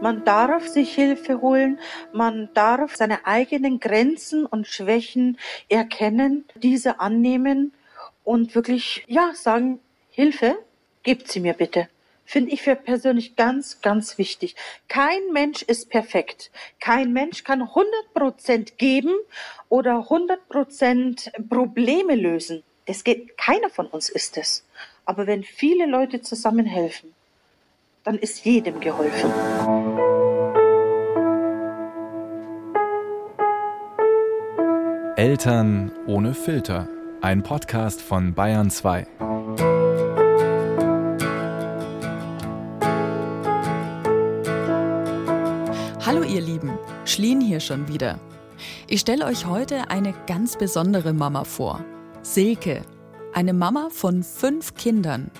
Man darf sich Hilfe holen, man darf seine eigenen Grenzen und Schwächen erkennen, diese annehmen und wirklich, ja, sagen, Hilfe, gebt sie mir bitte. Finde ich für persönlich ganz, ganz wichtig. Kein Mensch ist perfekt. Kein Mensch kann 100% geben oder 100% Probleme lösen. Das geht, keiner von uns ist es. Aber wenn viele Leute zusammenhelfen, dann ist jedem geholfen. Eltern ohne Filter. Ein Podcast von Bayern 2. Hallo ihr Lieben, Schlien hier schon wieder. Ich stelle euch heute eine ganz besondere Mama vor. Silke, eine Mama von fünf Kindern.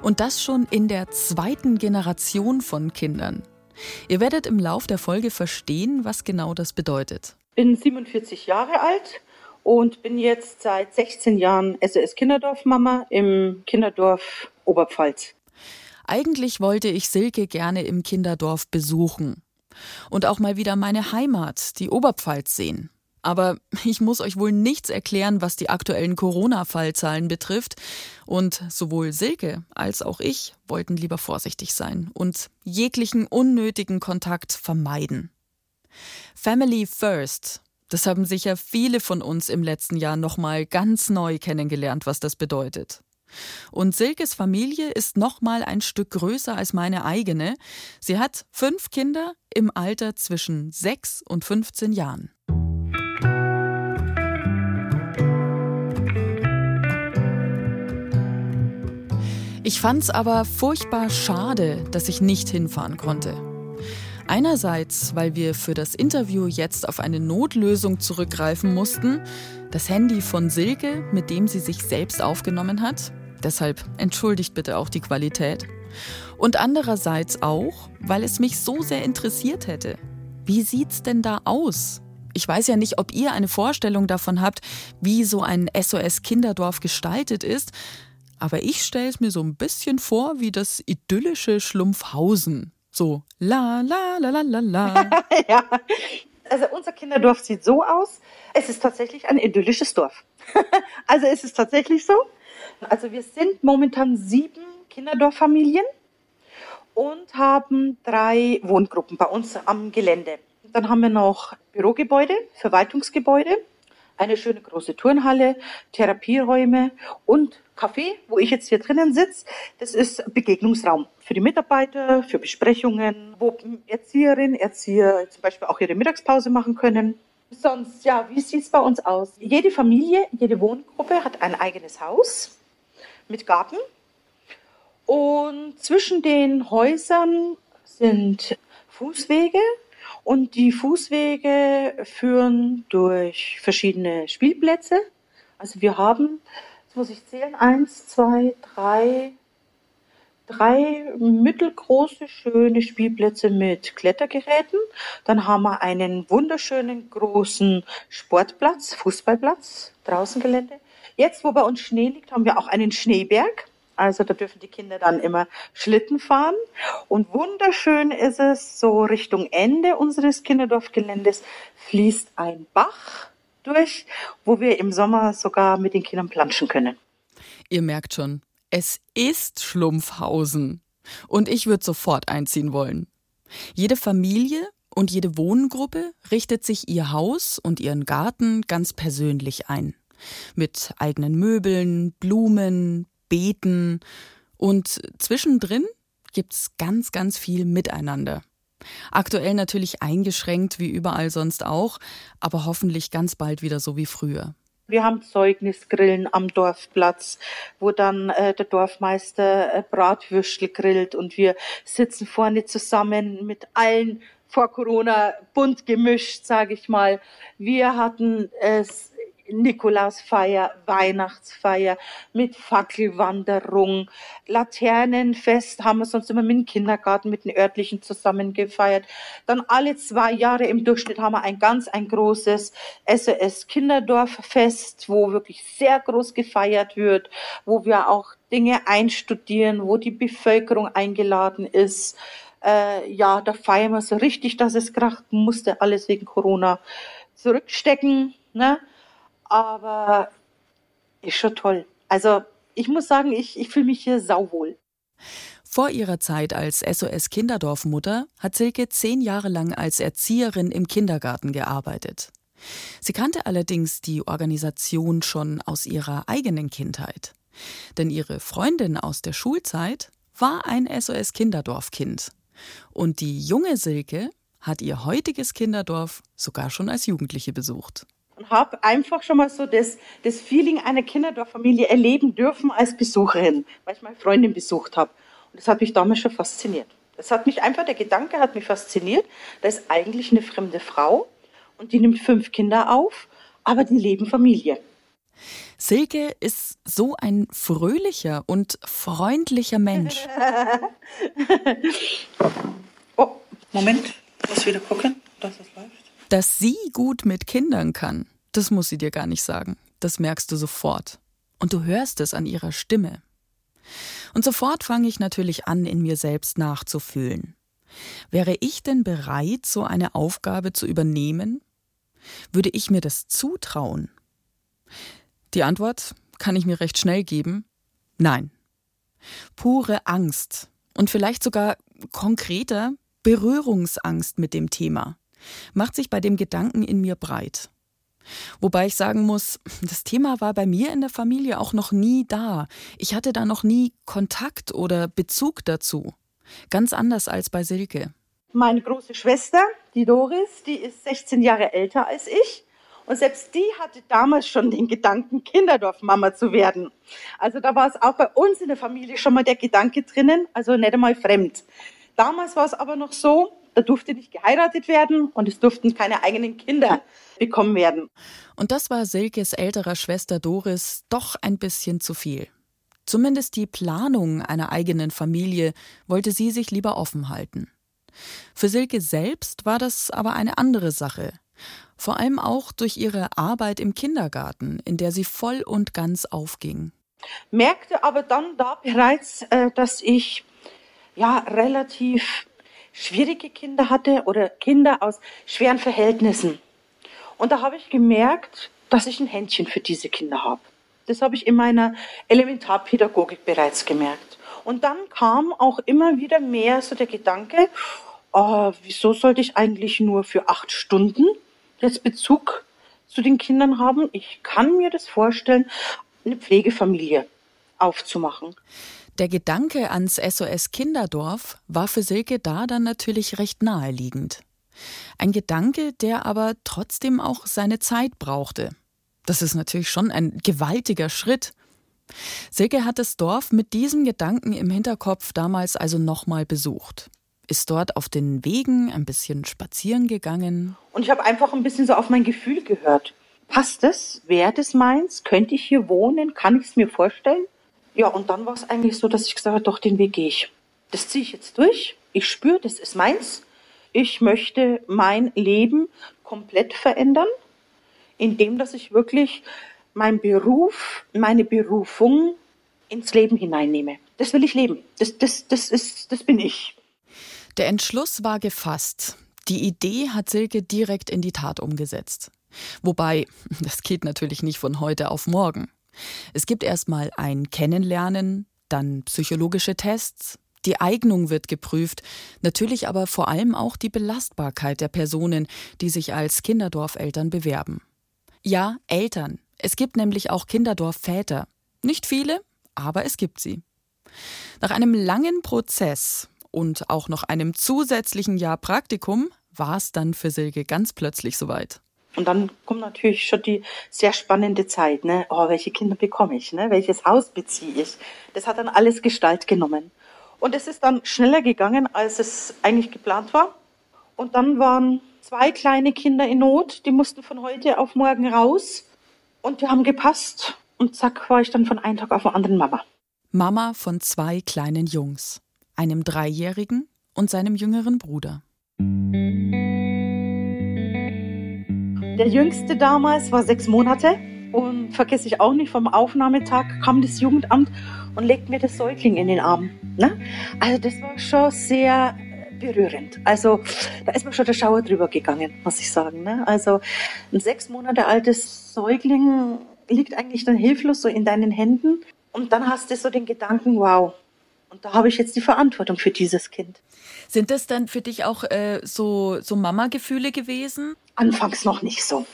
Und das schon in der zweiten Generation von Kindern. Ihr werdet im Lauf der Folge verstehen, was genau das bedeutet. Bin 47 Jahre alt und bin jetzt seit 16 Jahren SOS Kinderdorf Mama im Kinderdorf Oberpfalz. Eigentlich wollte ich Silke gerne im Kinderdorf besuchen und auch mal wieder meine Heimat, die Oberpfalz sehen. Aber ich muss euch wohl nichts erklären, was die aktuellen Corona-Fallzahlen betrifft. Und sowohl Silke als auch ich wollten lieber vorsichtig sein und jeglichen unnötigen Kontakt vermeiden. Family First. Das haben sicher viele von uns im letzten Jahr nochmal ganz neu kennengelernt, was das bedeutet. Und Silkes Familie ist nochmal ein Stück größer als meine eigene. Sie hat fünf Kinder im Alter zwischen sechs und 15 Jahren. Ich fand's aber furchtbar schade, dass ich nicht hinfahren konnte. Einerseits, weil wir für das Interview jetzt auf eine Notlösung zurückgreifen mussten, das Handy von Silke, mit dem sie sich selbst aufgenommen hat. Deshalb entschuldigt bitte auch die Qualität. Und andererseits auch, weil es mich so sehr interessiert hätte. Wie sieht's denn da aus? Ich weiß ja nicht, ob ihr eine Vorstellung davon habt, wie so ein SOS Kinderdorf gestaltet ist, aber ich stelle es mir so ein bisschen vor wie das idyllische Schlumpfhausen. So la la la la la la. ja. Also unser Kinderdorf sieht so aus. Es ist tatsächlich ein idyllisches Dorf. also es ist tatsächlich so. Also wir sind momentan sieben Kinderdorffamilien und haben drei Wohngruppen bei uns am Gelände. Dann haben wir noch Bürogebäude, Verwaltungsgebäude, eine schöne große Turnhalle, Therapieräume und Café, wo ich jetzt hier drinnen sitze. Das ist Begegnungsraum für die Mitarbeiter, für Besprechungen, wo Erzieherinnen, Erzieher zum Beispiel auch ihre Mittagspause machen können. Sonst, ja, wie sieht es bei uns aus? Jede Familie, jede Wohngruppe hat ein eigenes Haus mit Garten. Und zwischen den Häusern sind Fußwege, und die Fußwege führen durch verschiedene Spielplätze. Also wir haben, jetzt muss ich zählen, eins, zwei, drei, drei mittelgroße, schöne Spielplätze mit Klettergeräten. Dann haben wir einen wunderschönen großen Sportplatz, Fußballplatz, Draußengelände. Jetzt, wo bei uns Schnee liegt, haben wir auch einen Schneeberg. Also da dürfen die Kinder dann immer Schlitten fahren. Und wunderschön ist es, so Richtung Ende unseres Kinderdorfgeländes fließt ein Bach durch, wo wir im Sommer sogar mit den Kindern planschen können. Ihr merkt schon, es ist Schlumpfhausen. Und ich würde sofort einziehen wollen. Jede Familie und jede Wohngruppe richtet sich ihr Haus und ihren Garten ganz persönlich ein. Mit eigenen Möbeln, Blumen, beten und zwischendrin gibt's ganz, ganz viel Miteinander. Aktuell natürlich eingeschränkt, wie überall sonst auch, aber hoffentlich ganz bald wieder so wie früher. Wir haben Zeugnisgrillen am Dorfplatz, wo dann äh, der Dorfmeister äh, Bratwürstel grillt und wir sitzen vorne zusammen mit allen vor Corona bunt gemischt, sage ich mal. Wir hatten es Nikolausfeier, Weihnachtsfeier mit Fackelwanderung, Laternenfest haben wir sonst immer mit dem Kindergarten, mit den örtlichen zusammen gefeiert. Dann alle zwei Jahre im Durchschnitt haben wir ein ganz ein großes SOS Kinderdorffest, wo wirklich sehr groß gefeiert wird, wo wir auch Dinge einstudieren, wo die Bevölkerung eingeladen ist Äh, ja, da feiern wir so richtig, dass es kracht, musste alles wegen Corona zurückstecken. Ne? Aber ist schon toll. Also ich muss sagen, ich, ich fühle mich hier sauwohl. Vor ihrer Zeit als SOS Kinderdorfmutter hat Silke zehn Jahre lang als Erzieherin im Kindergarten gearbeitet. Sie kannte allerdings die Organisation schon aus ihrer eigenen Kindheit. Denn ihre Freundin aus der Schulzeit war ein SOS Kinderdorfkind. Und die junge Silke hat ihr heutiges Kinderdorf sogar schon als Jugendliche besucht. Und habe einfach schon mal so das, das Feeling einer Kinderdorffamilie erleben dürfen als Besucherin, weil ich meine Freundin besucht habe. Und das hat mich damals schon fasziniert. Das hat mich einfach, der Gedanke hat mich fasziniert. Da ist eigentlich eine fremde Frau und die nimmt fünf Kinder auf, aber die leben Familie. Silke ist so ein fröhlicher und freundlicher Mensch. oh, Moment, ich muss wieder gucken, dass es läuft. Dass sie gut mit Kindern kann, das muss sie dir gar nicht sagen. Das merkst du sofort. Und du hörst es an ihrer Stimme. Und sofort fange ich natürlich an, in mir selbst nachzufühlen. Wäre ich denn bereit, so eine Aufgabe zu übernehmen? Würde ich mir das zutrauen? Die Antwort kann ich mir recht schnell geben. Nein. Pure Angst und vielleicht sogar konkreter Berührungsangst mit dem Thema macht sich bei dem Gedanken in mir breit. Wobei ich sagen muss, das Thema war bei mir in der Familie auch noch nie da. Ich hatte da noch nie Kontakt oder Bezug dazu. Ganz anders als bei Silke. Meine große Schwester, die Doris, die ist 16 Jahre älter als ich. Und selbst die hatte damals schon den Gedanken, Kinderdorfmama zu werden. Also da war es auch bei uns in der Familie schon mal der Gedanke drinnen, also nicht einmal fremd. Damals war es aber noch so, da durfte nicht geheiratet werden und es durften keine eigenen Kinder bekommen werden. Und das war Silkes älterer Schwester Doris doch ein bisschen zu viel. Zumindest die Planung einer eigenen Familie wollte sie sich lieber offen halten. Für Silke selbst war das aber eine andere Sache. Vor allem auch durch ihre Arbeit im Kindergarten, in der sie voll und ganz aufging. Merkte aber dann da bereits, äh, dass ich ja relativ schwierige Kinder hatte oder Kinder aus schweren Verhältnissen. Und da habe ich gemerkt, dass ich ein Händchen für diese Kinder habe. Das habe ich in meiner Elementarpädagogik bereits gemerkt. Und dann kam auch immer wieder mehr so der Gedanke, oh, wieso sollte ich eigentlich nur für acht Stunden jetzt Bezug zu den Kindern haben? Ich kann mir das vorstellen, eine Pflegefamilie aufzumachen. Der Gedanke ans SOS Kinderdorf war für Silke da dann natürlich recht naheliegend. Ein Gedanke, der aber trotzdem auch seine Zeit brauchte. Das ist natürlich schon ein gewaltiger Schritt. Silke hat das Dorf mit diesem Gedanken im Hinterkopf damals also nochmal besucht. Ist dort auf den Wegen ein bisschen spazieren gegangen. Und ich habe einfach ein bisschen so auf mein Gefühl gehört. Passt es? Wäre das meins? Könnte ich hier wohnen? Kann ich es mir vorstellen? Ja, und dann war es eigentlich so, dass ich gesagt habe, doch, den Weg gehe ich. Das ziehe ich jetzt durch. Ich spüre, das ist meins. Ich möchte mein Leben komplett verändern, indem dass ich wirklich meinen Beruf, meine Berufung ins Leben hineinnehme. Das will ich leben. Das, das, das, ist, das bin ich. Der Entschluss war gefasst. Die Idee hat Silke direkt in die Tat umgesetzt. Wobei, das geht natürlich nicht von heute auf morgen. Es gibt erstmal ein Kennenlernen, dann psychologische Tests, die Eignung wird geprüft, natürlich aber vor allem auch die Belastbarkeit der Personen, die sich als Kinderdorfeltern bewerben. Ja, Eltern. Es gibt nämlich auch Kinderdorfväter. Nicht viele, aber es gibt sie. Nach einem langen Prozess und auch noch einem zusätzlichen Jahr Praktikum war es dann für Silke ganz plötzlich soweit. Und dann kommt natürlich schon die sehr spannende Zeit, ne? Oh, welche Kinder bekomme ich, ne? Welches Haus beziehe ich? Das hat dann alles Gestalt genommen. Und es ist dann schneller gegangen, als es eigentlich geplant war. Und dann waren zwei kleine Kinder in Not, die mussten von heute auf morgen raus. Und die haben gepasst. Und zack, war ich dann von einem Tag auf den anderen Mama. Mama von zwei kleinen Jungs, einem Dreijährigen und seinem jüngeren Bruder. Der jüngste damals war sechs Monate und vergesse ich auch nicht, vom Aufnahmetag kam das Jugendamt und legt mir das Säugling in den Arm. Ne? Also das war schon sehr berührend. Also da ist mir schon der Schauer drüber gegangen, muss ich sagen. Ne? Also ein sechs Monate altes Säugling liegt eigentlich dann hilflos so in deinen Händen und dann hast du so den Gedanken, wow, und da habe ich jetzt die Verantwortung für dieses Kind. Sind das dann für dich auch äh, so, so Mama-Gefühle gewesen? Anfangs noch nicht so.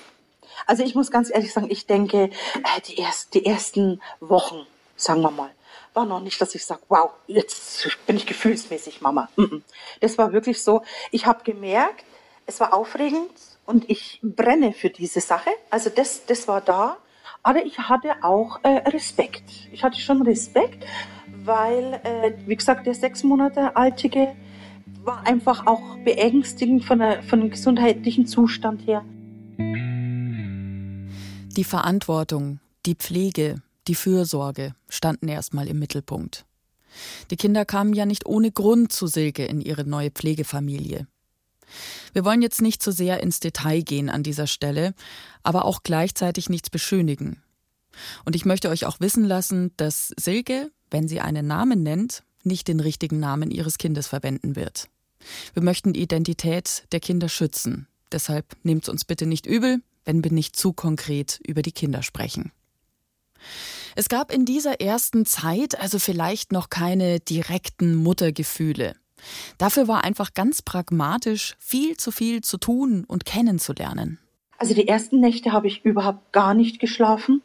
Also ich muss ganz ehrlich sagen, ich denke, äh, die, erst, die ersten Wochen, sagen wir mal, war noch nicht, dass ich sage, wow, jetzt bin ich gefühlsmäßig Mama. Das war wirklich so, ich habe gemerkt, es war aufregend und ich brenne für diese Sache. Also das, das war da. Aber ich hatte auch äh, Respekt. Ich hatte schon Respekt, weil, äh, wie gesagt, der sechs Monate altige war einfach auch beängstigend von, der, von dem gesundheitlichen Zustand her. Die Verantwortung, die Pflege, die Fürsorge standen erstmal im Mittelpunkt. Die Kinder kamen ja nicht ohne Grund zu Silke in ihre neue Pflegefamilie. Wir wollen jetzt nicht zu sehr ins Detail gehen an dieser Stelle, aber auch gleichzeitig nichts beschönigen. Und ich möchte euch auch wissen lassen, dass Silke, wenn sie einen Namen nennt, nicht den richtigen Namen ihres Kindes verwenden wird. Wir möchten die Identität der Kinder schützen. Deshalb nehmt uns bitte nicht übel, wenn wir nicht zu konkret über die Kinder sprechen. Es gab in dieser ersten Zeit also vielleicht noch keine direkten Muttergefühle. Dafür war einfach ganz pragmatisch viel zu viel zu tun und kennenzulernen. Also die ersten Nächte habe ich überhaupt gar nicht geschlafen.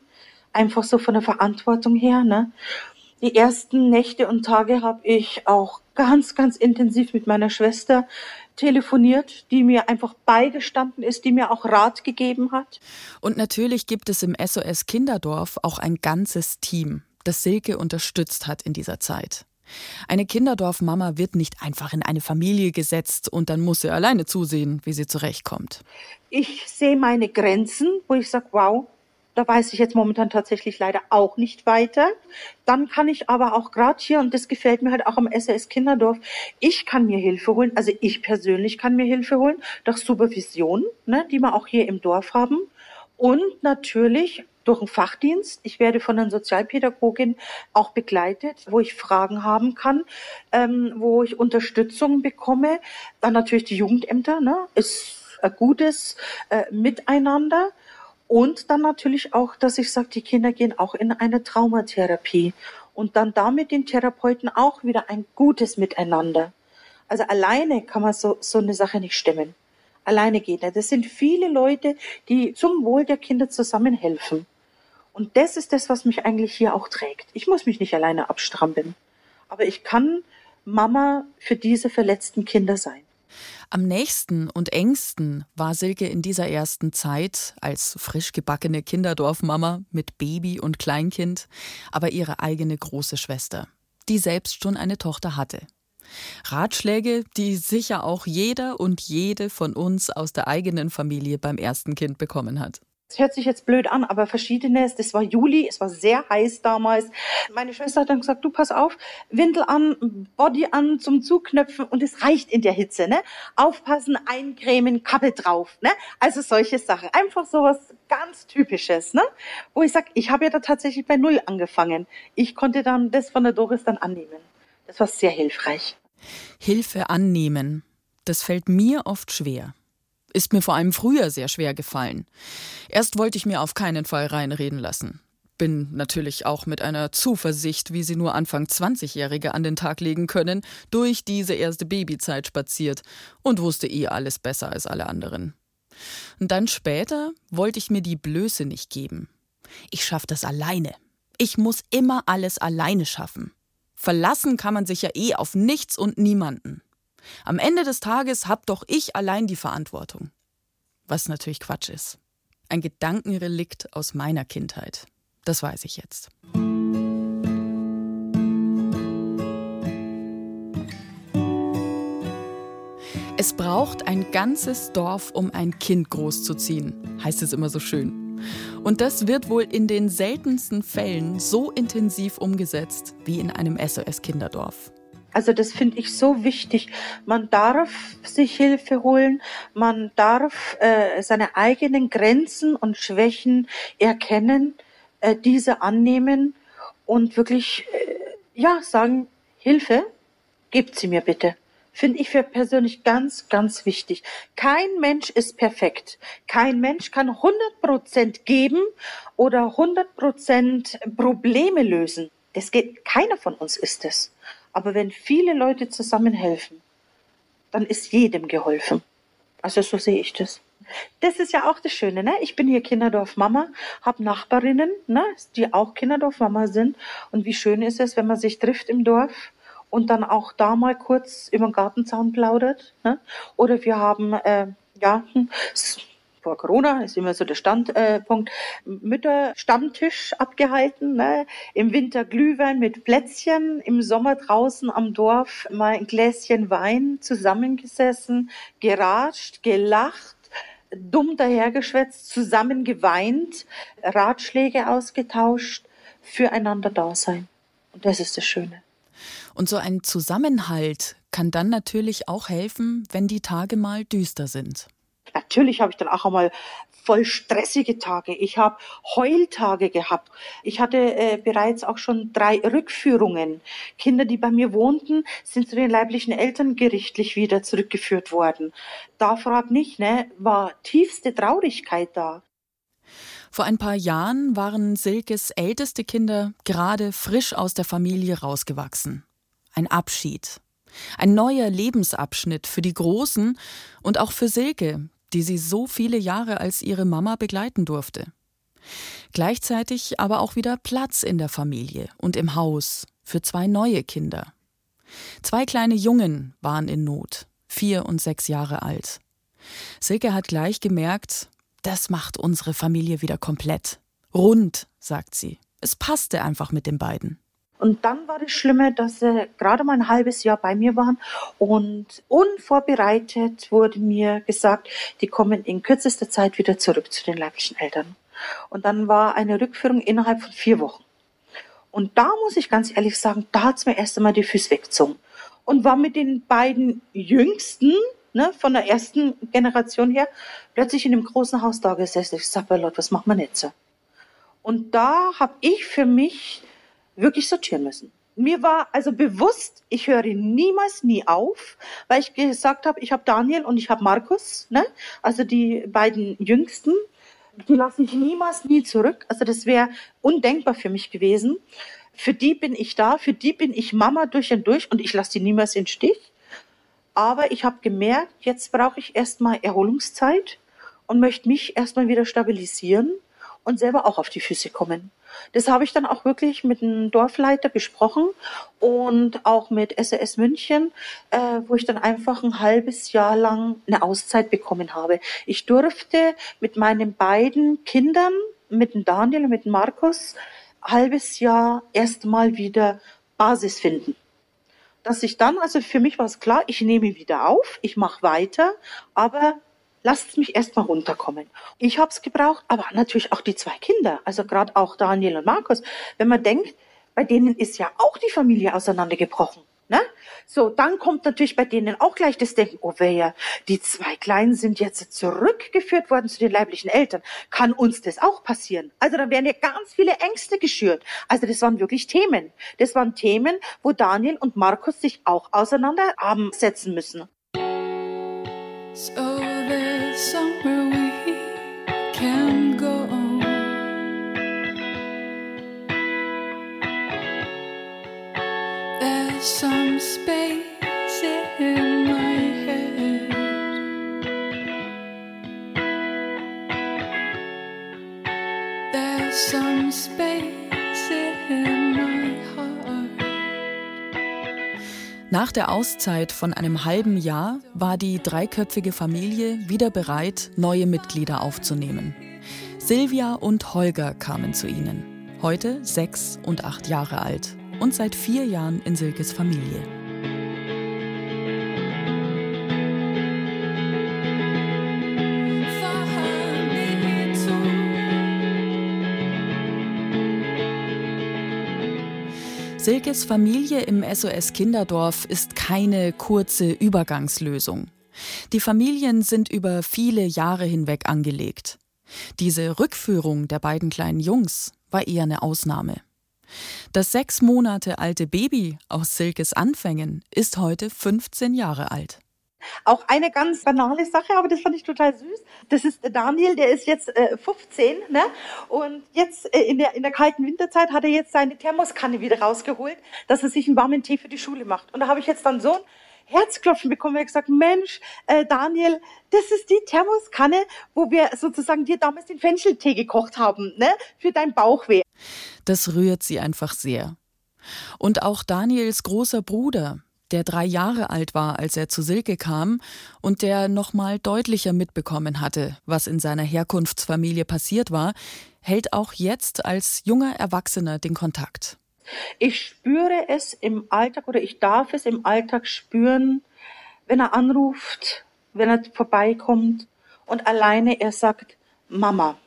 Einfach so von der Verantwortung her. Ne? Die ersten Nächte und Tage habe ich auch ganz, ganz intensiv mit meiner Schwester telefoniert, die mir einfach beigestanden ist, die mir auch Rat gegeben hat. Und natürlich gibt es im SOS Kinderdorf auch ein ganzes Team, das Silke unterstützt hat in dieser Zeit. Eine Kinderdorfmama wird nicht einfach in eine Familie gesetzt und dann muss sie alleine zusehen, wie sie zurechtkommt. Ich sehe meine Grenzen, wo ich sage, wow, da weiß ich jetzt momentan tatsächlich leider auch nicht weiter. Dann kann ich aber auch gerade hier, und das gefällt mir halt auch am SRS Kinderdorf, ich kann mir Hilfe holen, also ich persönlich kann mir Hilfe holen, durch Supervision, ne, die wir auch hier im Dorf haben. Und natürlich durch einen Fachdienst. Ich werde von einer Sozialpädagogin auch begleitet, wo ich Fragen haben kann, ähm, wo ich Unterstützung bekomme. Dann natürlich die Jugendämter, ne, ist ein gutes äh, Miteinander. Und dann natürlich auch, dass ich sage, die Kinder gehen auch in eine Traumatherapie und dann damit den Therapeuten auch wieder ein gutes Miteinander. Also alleine kann man so, so eine Sache nicht stemmen. Alleine geht nicht. Das sind viele Leute, die zum Wohl der Kinder zusammenhelfen. Und das ist das, was mich eigentlich hier auch trägt. Ich muss mich nicht alleine abstrampeln. Aber ich kann Mama für diese verletzten Kinder sein. Am nächsten und engsten war Silke in dieser ersten Zeit als frisch gebackene Kinderdorfmama mit Baby und Kleinkind, aber ihre eigene große Schwester, die selbst schon eine Tochter hatte. Ratschläge, die sicher auch jeder und jede von uns aus der eigenen Familie beim ersten Kind bekommen hat. Es hört sich jetzt blöd an, aber verschiedenes. Das war Juli, es war sehr heiß damals. Meine Schwester hat dann gesagt, du pass auf, Windel an, Body an zum Zuknöpfen und es reicht in der Hitze, ne? Aufpassen, eincremen, Kappe drauf, ne? Also solche Sachen. Einfach sowas ganz Typisches, ne? Wo ich sag, ich habe ja da tatsächlich bei Null angefangen. Ich konnte dann das von der Doris dann annehmen. Das war sehr hilfreich. Hilfe annehmen. Das fällt mir oft schwer. Ist mir vor allem früher sehr schwer gefallen. Erst wollte ich mir auf keinen Fall reinreden lassen. Bin natürlich auch mit einer Zuversicht, wie sie nur Anfang 20-Jährige an den Tag legen können, durch diese erste Babyzeit spaziert und wusste eh alles besser als alle anderen. Und dann später wollte ich mir die Blöße nicht geben. Ich schaff das alleine. Ich muss immer alles alleine schaffen. Verlassen kann man sich ja eh auf nichts und niemanden. Am Ende des Tages hab doch ich allein die Verantwortung. Was natürlich Quatsch ist. Ein Gedankenrelikt aus meiner Kindheit. Das weiß ich jetzt. Es braucht ein ganzes Dorf, um ein Kind großzuziehen, heißt es immer so schön. Und das wird wohl in den seltensten Fällen so intensiv umgesetzt wie in einem SOS-Kinderdorf. Also das finde ich so wichtig. Man darf sich Hilfe holen, man darf äh, seine eigenen Grenzen und Schwächen erkennen, äh, diese annehmen und wirklich äh, ja sagen Hilfe, gebt sie mir bitte. finde ich für persönlich ganz, ganz wichtig. Kein Mensch ist perfekt. Kein Mensch kann 100 Prozent geben oder 100 Prozent Probleme lösen. Das geht, keiner von uns ist es. Aber wenn viele Leute zusammenhelfen, dann ist jedem geholfen. Also so sehe ich das. Das ist ja auch das Schöne, ne? Ich bin hier Kinderdorf-Mama, habe Nachbarinnen, ne, die auch Kinderdorf-Mama sind. Und wie schön ist es, wenn man sich trifft im Dorf und dann auch da mal kurz über den Gartenzaun plaudert. Ne? Oder wir haben, äh, ja, hm, vor Corona ist immer so der Standpunkt, äh, Mütterstammtisch abgehalten. Ne? Im Winter Glühwein mit Plätzchen, im Sommer draußen am Dorf mal ein Gläschen Wein zusammengesessen, geratscht, gelacht, dumm dahergeschwätzt, zusammen geweint, Ratschläge ausgetauscht, füreinander da sein. Und das ist das Schöne. Und so ein Zusammenhalt kann dann natürlich auch helfen, wenn die Tage mal düster sind. Natürlich habe ich dann auch einmal voll stressige Tage. Ich habe Heultage gehabt. Ich hatte äh, bereits auch schon drei Rückführungen. Kinder, die bei mir wohnten, sind zu den leiblichen Eltern gerichtlich wieder zurückgeführt worden. Da frag nicht, ne, war tiefste Traurigkeit da. Vor ein paar Jahren waren Silkes älteste Kinder gerade frisch aus der Familie rausgewachsen ein Abschied. Ein neuer Lebensabschnitt für die Großen und auch für Silke, die sie so viele Jahre als ihre Mama begleiten durfte. Gleichzeitig aber auch wieder Platz in der Familie und im Haus für zwei neue Kinder. Zwei kleine Jungen waren in Not, vier und sechs Jahre alt. Silke hat gleich gemerkt, das macht unsere Familie wieder komplett. Rund, sagt sie. Es passte einfach mit den beiden. Und dann war das Schlimme, dass sie gerade mal ein halbes Jahr bei mir waren und unvorbereitet wurde mir gesagt, die kommen in kürzester Zeit wieder zurück zu den leiblichen Eltern. Und dann war eine Rückführung innerhalb von vier Wochen. Und da muss ich ganz ehrlich sagen, da hat's mir erst einmal die Füße weggezogen. Und war mit den beiden Jüngsten, ne, von der ersten Generation her, plötzlich in dem großen Haus da gesessen. Ich sag, was machen wir jetzt? Und da habe ich für mich wirklich sortieren müssen. Mir war also bewusst, ich höre niemals nie auf, weil ich gesagt habe, ich habe Daniel und ich habe Markus, ne? also die beiden Jüngsten, die lasse ich niemals nie zurück. Also das wäre undenkbar für mich gewesen. Für die bin ich da, für die bin ich Mama durch und durch und ich lasse die niemals in Stich. Aber ich habe gemerkt, jetzt brauche ich erstmal Erholungszeit und möchte mich erstmal wieder stabilisieren und selber auch auf die Füße kommen. Das habe ich dann auch wirklich mit dem Dorfleiter besprochen und auch mit SES München, äh, wo ich dann einfach ein halbes Jahr lang eine Auszeit bekommen habe. Ich durfte mit meinen beiden Kindern, mit dem Daniel und mit dem Markus, halbes Jahr erstmal wieder Basis finden dass ich dann, also für mich war es klar, ich nehme wieder auf, ich mache weiter, aber lasst mich erstmal runterkommen. Ich habe es gebraucht, aber natürlich auch die zwei Kinder, also gerade auch Daniel und Markus. Wenn man denkt, bei denen ist ja auch die Familie auseinandergebrochen. Ne? So, dann kommt natürlich bei denen auch gleich das Denken, oh weia, die zwei Kleinen sind jetzt zurückgeführt worden zu den leiblichen Eltern. Kann uns das auch passieren? Also da werden ja ganz viele Ängste geschürt. Also das waren wirklich Themen. Das waren Themen, wo Daniel und Markus sich auch auseinandersetzen müssen. So somewhere we can go. There's some space in my head. There's some space Nach der Auszeit von einem halben Jahr war die dreiköpfige Familie wieder bereit, neue Mitglieder aufzunehmen. Silvia und Holger kamen zu ihnen, heute sechs und acht Jahre alt und seit vier Jahren in Silkes Familie. Silkes Familie im SOS Kinderdorf ist keine kurze Übergangslösung. Die Familien sind über viele Jahre hinweg angelegt. Diese Rückführung der beiden kleinen Jungs war eher eine Ausnahme. Das sechs Monate alte Baby aus Silkes Anfängen ist heute 15 Jahre alt. Auch eine ganz banale Sache, aber das fand ich total süß. Das ist der Daniel, der ist jetzt äh, 15, ne? Und jetzt äh, in, der, in der kalten Winterzeit hat er jetzt seine Thermoskanne wieder rausgeholt, dass er sich einen warmen Tee für die Schule macht. Und da habe ich jetzt dann so ein Herzklopfen bekommen. Hat gesagt, Mensch, äh, Daniel, das ist die Thermoskanne, wo wir sozusagen dir damals den Fencheltee gekocht haben, ne? Für dein Bauchweh. Das rührt sie einfach sehr. Und auch Daniels großer Bruder, der drei Jahre alt war, als er zu Silke kam und der noch mal deutlicher mitbekommen hatte, was in seiner Herkunftsfamilie passiert war, hält auch jetzt als junger Erwachsener den Kontakt. Ich spüre es im Alltag oder ich darf es im Alltag spüren, wenn er anruft, wenn er vorbeikommt und alleine er sagt Mama.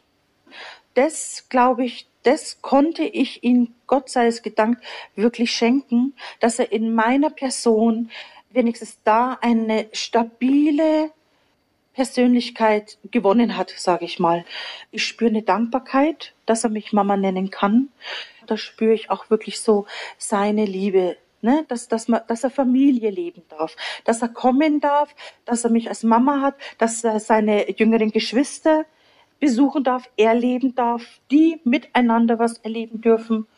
Das glaube ich, das konnte ich ihm, Gott sei es gedankt, wirklich schenken, dass er in meiner Person wenigstens da eine stabile Persönlichkeit gewonnen hat, sage ich mal. Ich spüre eine Dankbarkeit, dass er mich Mama nennen kann. Da spüre ich auch wirklich so seine Liebe, ne? dass, dass, man, dass er Familie leben darf, dass er kommen darf, dass er mich als Mama hat, dass er seine jüngeren Geschwister besuchen darf, erleben darf, die miteinander was erleben dürfen.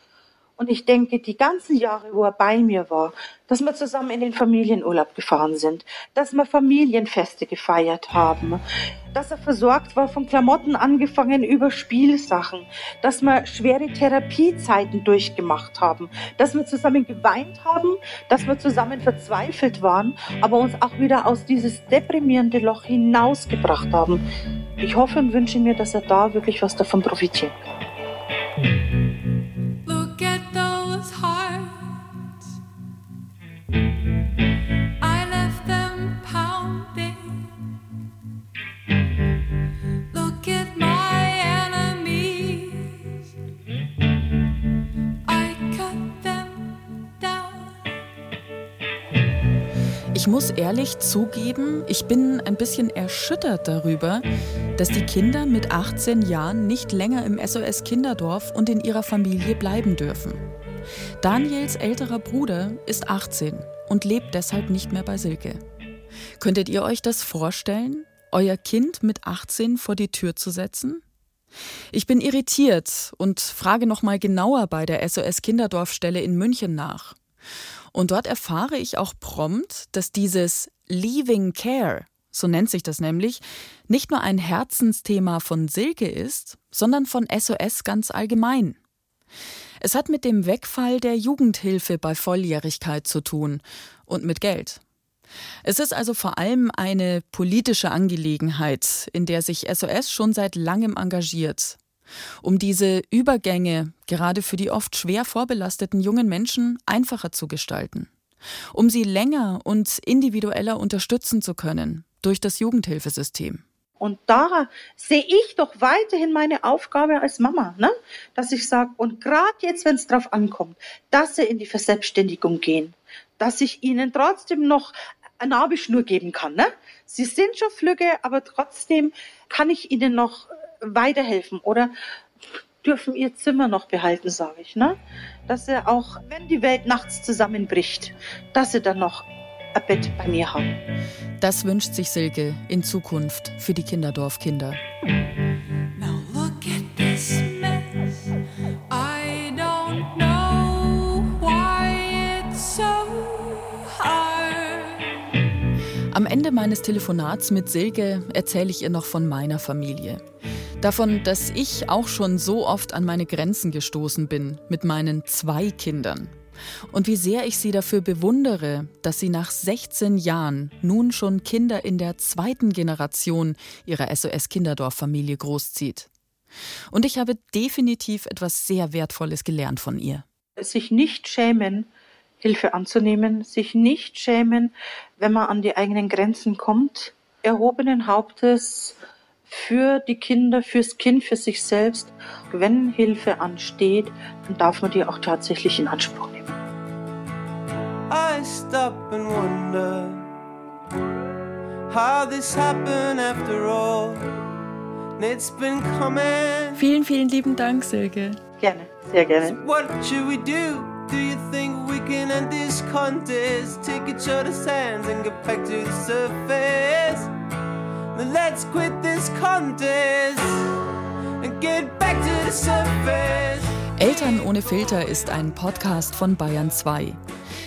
Und ich denke, die ganzen Jahre, wo er bei mir war, dass wir zusammen in den Familienurlaub gefahren sind, dass wir Familienfeste gefeiert haben, dass er versorgt war von Klamotten angefangen über Spielsachen, dass wir schwere Therapiezeiten durchgemacht haben, dass wir zusammen geweint haben, dass wir zusammen verzweifelt waren, aber uns auch wieder aus dieses deprimierende Loch hinausgebracht haben. Ich hoffe und wünsche mir, dass er da wirklich was davon profitieren kann. Ich muss ehrlich zugeben, ich bin ein bisschen erschüttert darüber, dass die Kinder mit 18 Jahren nicht länger im SOS Kinderdorf und in ihrer Familie bleiben dürfen. Daniels älterer Bruder ist 18 und lebt deshalb nicht mehr bei Silke. Könntet ihr euch das vorstellen, euer Kind mit 18 vor die Tür zu setzen? Ich bin irritiert und frage noch mal genauer bei der SOS Kinderdorfstelle in München nach. Und dort erfahre ich auch prompt, dass dieses Leaving Care, so nennt sich das nämlich, nicht nur ein Herzensthema von Silke ist, sondern von SOS ganz allgemein. Es hat mit dem Wegfall der Jugendhilfe bei Volljährigkeit zu tun und mit Geld. Es ist also vor allem eine politische Angelegenheit, in der sich SOS schon seit langem engagiert um diese Übergänge gerade für die oft schwer vorbelasteten jungen Menschen einfacher zu gestalten, um sie länger und individueller unterstützen zu können durch das Jugendhilfesystem. Und da sehe ich doch weiterhin meine Aufgabe als Mama, ne? dass ich sage, und gerade jetzt, wenn es drauf ankommt, dass sie in die Verselbstständigung gehen, dass ich ihnen trotzdem noch eine Nabelschnur geben kann. Ne? Sie sind schon flügge, aber trotzdem kann ich ihnen noch weiterhelfen oder dürfen ihr Zimmer noch behalten, sage ich, ne? Dass sie auch, wenn die Welt nachts zusammenbricht, dass sie dann noch ein Bett bei mir haben. Das wünscht sich Silke in Zukunft für die Kinderdorfkinder. Am Ende meines Telefonats mit Silke erzähle ich ihr noch von meiner Familie. Davon, dass ich auch schon so oft an meine Grenzen gestoßen bin mit meinen zwei Kindern. Und wie sehr ich sie dafür bewundere, dass sie nach 16 Jahren nun schon Kinder in der zweiten Generation ihrer SOS-Kinderdorf-Familie großzieht. Und ich habe definitiv etwas sehr Wertvolles gelernt von ihr. Sich nicht schämen, Hilfe anzunehmen, sich nicht schämen, wenn man an die eigenen Grenzen kommt, erhobenen Hauptes für die Kinder, fürs Kind, für sich selbst. Wenn Hilfe ansteht, dann darf man die auch tatsächlich in Anspruch. I stop and wonder how this happened after all. It's been coming. Vielen, vielen lieben Dank, Silke. Gerne, sehr gerne. So what should we do? Do you think we can end this contest? Take each other's hands and get back to the surface. Then let's quit this contest and get back to the surface. Eltern ohne Filter ist ein Podcast von Bayern 2.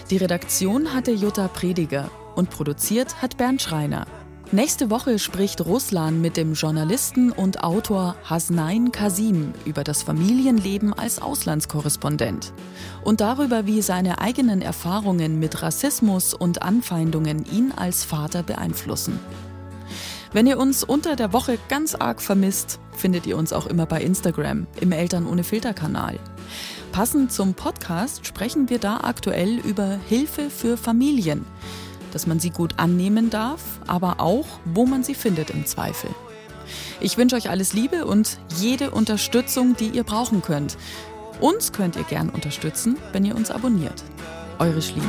Die Redaktion hatte Jutta Prediger und produziert hat Bernd Schreiner. Nächste Woche spricht Ruslan mit dem Journalisten und Autor Hasnain Kasim über das Familienleben als Auslandskorrespondent und darüber, wie seine eigenen Erfahrungen mit Rassismus und Anfeindungen ihn als Vater beeinflussen. Wenn ihr uns unter der Woche ganz arg vermisst, findet ihr uns auch immer bei Instagram im Eltern ohne Filter Kanal. Passend zum Podcast sprechen wir da aktuell über Hilfe für Familien dass man sie gut annehmen darf, aber auch, wo man sie findet im Zweifel. Ich wünsche euch alles Liebe und jede Unterstützung, die ihr brauchen könnt. Uns könnt ihr gern unterstützen, wenn ihr uns abonniert. Eure Schlien.